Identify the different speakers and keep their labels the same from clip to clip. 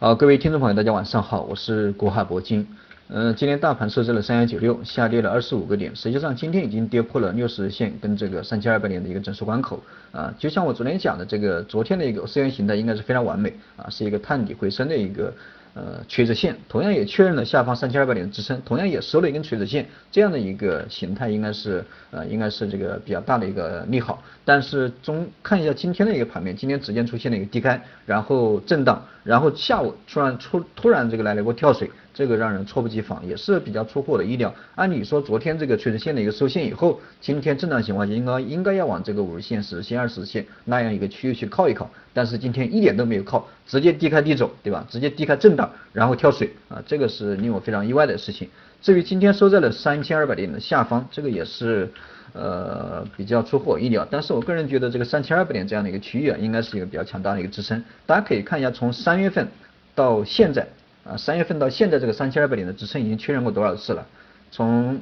Speaker 1: 好，各位听众朋友，大家晚上好，我是国海铂金。嗯，今天大盘设置了三幺九六，下跌了二十五个点。实际上今天已经跌破了六十日线跟这个三千二百点的一个整数关口啊。就像我昨天讲的，这个昨天的一个 C 形态应该是非常完美啊，是一个探底回升的一个。呃，垂直线同样也确认了下方三千二百点的支撑，同样也收了一根垂直线，这样的一个形态应该是呃应该是这个比较大的一个利好。但是中看一下今天的一个盘面，今天直接出现了一个低开，然后震荡，然后下午突然出突然这个来了一波跳水。这个让人猝不及防，也是比较出乎我的意料。按理说，昨天这个垂直线的一个收线以后，今天震荡情况下，应该应该要往这个五日线、十日线、二十日线那样一个区域去靠一靠。但是今天一点都没有靠，直接低开低走，对吧？直接低开震荡，然后跳水啊，这个是令我非常意外的事情。至于今天收在了三千二百点的下方，这个也是呃比较出乎我意料。但是我个人觉得这个三千二百点这样的一个区域啊，应该是一个比较强大的一个支撑。大家可以看一下，从三月份到现在。啊，三月份到现在这个三千二百点的支撑已经确认过多少次了？从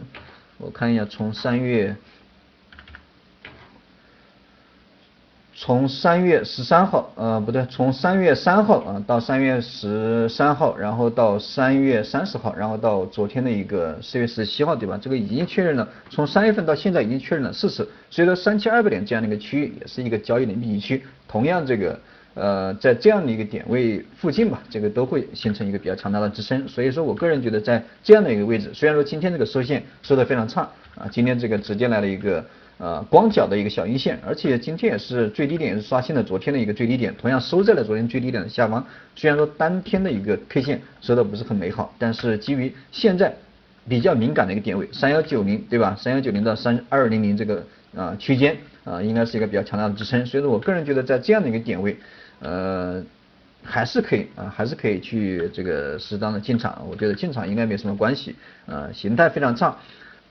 Speaker 1: 我看一下，从三月，从三月十三号，呃，不对，从三月三号啊到三月十三号，然后到三月三十号，然后到昨天的一个四月十七号，对吧？这个已经确认了，从三月份到现在已经确认了四次。所以说三千二百点这样的一个区域也是一个交易的密集区，同样这个。呃，在这样的一个点位附近吧，这个都会形成一个比较强大的支撑，所以说我个人觉得在这样的一个位置，虽然说今天这个收线收的非常差啊，今天这个直接来了一个呃光脚的一个小阴线，而且今天也是最低点也是刷新了昨天的一个最低点，同样收在了昨天最低点的下方。虽然说当天的一个 K 线收的不是很美好，但是基于现在比较敏感的一个点位三幺九零对吧？三幺九零到三二零零这个啊区间啊，应该是一个比较强大的支撑，所以说我个人觉得在这样的一个点位。呃，还是可以啊，还是可以去这个适当的进场，我觉得进场应该没什么关系，呃，形态非常差，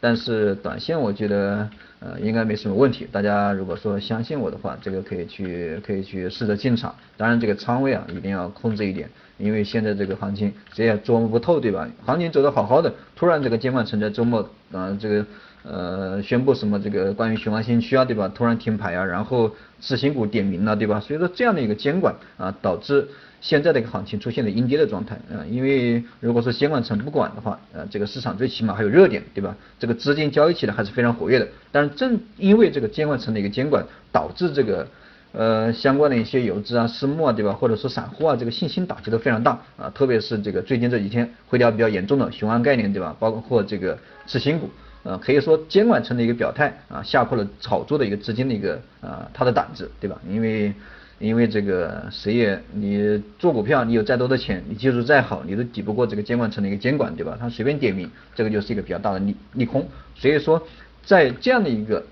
Speaker 1: 但是短线我觉得呃应该没什么问题。大家如果说相信我的话，这个可以去可以去试着进场，当然这个仓位啊一定要控制一点，因为现在这个行情谁也捉摸不透，对吧？行情走得好好的，突然这个监管层在周末啊这个。呃，宣布什么这个关于雄安新区啊，对吧？突然停牌啊，然后次新股点名了，对吧？所以说这样的一个监管啊，导致现在的一个行情出现了阴跌的状态啊。因为如果说监管层不管的话，呃，这个市场最起码还有热点，对吧？这个资金交易起来还是非常活跃的。但是正因为这个监管层的一个监管，导致这个呃相关的一些游资啊、私募啊，对吧？或者说散户啊，这个信心打击都非常大啊。特别是这个最近这几天回调比较严重的雄安概念，对吧？包括这个次新股。呃，可以说监管层的一个表态啊，吓破了炒作的一个资金的一个啊，他的胆子，对吧？因为因为这个谁也你做股票，你有再多的钱，你技术再好，你都抵不过这个监管层的一个监管，对吧？他随便点名，这个就是一个比较大的利利空。所以说，在这样的一个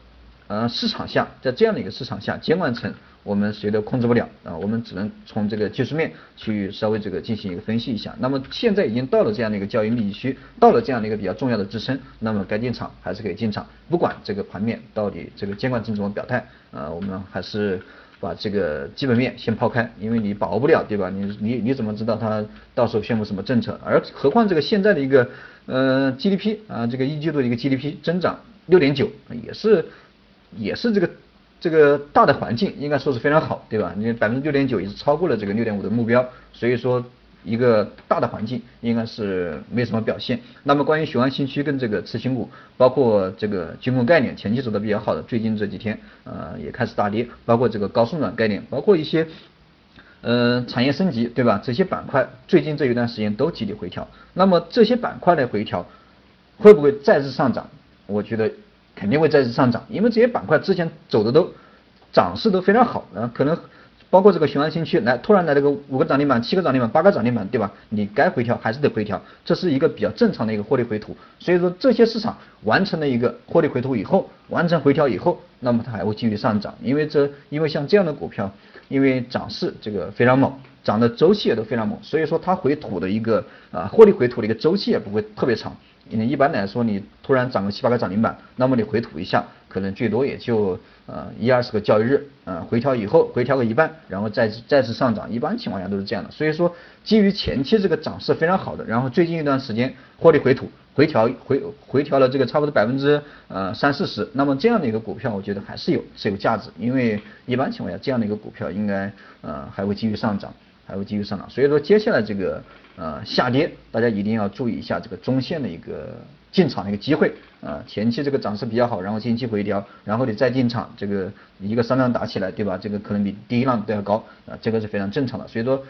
Speaker 1: 呃市场下，在这样的一个市场下，监管层。我们谁都控制不了啊，我们只能从这个技术面去稍微这个进行一个分析一下。那么现在已经到了这样的一个交易密集区，到了这样的一个比较重要的支撑，那么该进场还是可以进场，不管这个盘面到底这个监管层怎么表态啊，我们还是把这个基本面先抛开，因为你把握不了，对吧？你你你怎么知道他到时候宣布什么政策？而何况这个现在的一个呃 GDP 啊，这个一季度的一个 GDP 增长六点九，也是也是这个。这个大的环境应该说是非常好，对吧？你百分之六点九也是超过了这个六点五的目标，所以说一个大的环境应该是没什么表现。那么关于雄安新区跟这个次新股，包括这个军工概念前期走的比较好的，最近这几天呃也开始大跌，包括这个高送转概念，包括一些呃产业升级，对吧？这些板块最近这一段时间都集体回调。那么这些板块的回调会不会再次上涨？我觉得。肯定会再次上涨，因为这些板块之前走的都涨势都非常好，啊，可能包括这个雄安新区来突然来了个五个涨停板、七个涨停板、八个涨停板，对吧？你该回调还是得回调，这是一个比较正常的一个获利回吐。所以说这些市场完成了一个获利回吐以后，完成回调以后，那么它还会继续上涨，因为这因为像这样的股票，因为涨势这个非常猛，涨的周期也都非常猛，所以说它回吐的一个啊获利回吐的一个周期也不会特别长。你一般来说，你突然涨个七八个涨停板，那么你回吐一下，可能最多也就呃一二十个交易日，呃回调以后回调个一半，然后再再次上涨，一般情况下都是这样的。所以说，基于前期这个涨势非常好的，然后最近一段时间获利回吐，回调回回调了这个差不多百分之呃三四十，那么这样的一个股票，我觉得还是有是有价值，因为一般情况下这样的一个股票应该呃还会继续上涨。还会继续上涨。所以说接下来这个呃下跌，大家一定要注意一下这个中线的一个进场的一个机会啊。前期这个涨势比较好，然后近期回调，然后你再进场，这个一个三浪打起来，对吧？这个可能比第一浪都要高啊，这个是非常正常的。所以说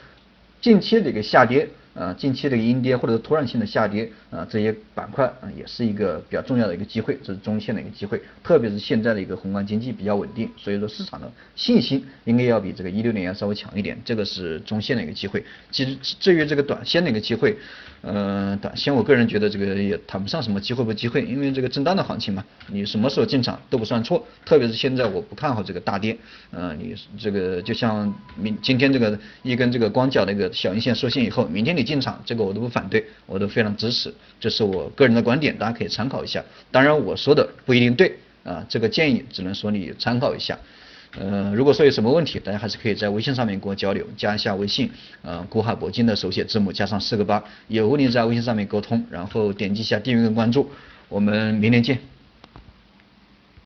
Speaker 1: 近期的一个下跌。呃，近期的一个阴跌或者是突然性的下跌，啊，这些板块啊也是一个比较重要的一个机会，这是中线的一个机会，特别是现在的一个宏观经济比较稳定，所以说市场的信心应该要比这个一六年要稍微强一点，这个是中线的一个机会。其实至于这个短线的一个机会，呃，短线我个人觉得这个也谈不上什么机会不机会，因为这个震荡的行情嘛，你什么时候进场都不算错，特别是现在我不看好这个大跌，呃，你这个就像明今天这个一根这个光脚那个小阴线收线以后，明天你进场，这个我都不反对，我都非常支持，这是我个人的观点，大家可以参考一下。当然我说的不一定对啊，这个建议只能说你参考一下。呃，如果说有什么问题，大家还是可以在微信上面跟我交流，加一下微信，呃，古海铂金的手写字母加上四个八，有问题在微信上面沟通，然后点击一下订阅跟关注，我们明天见。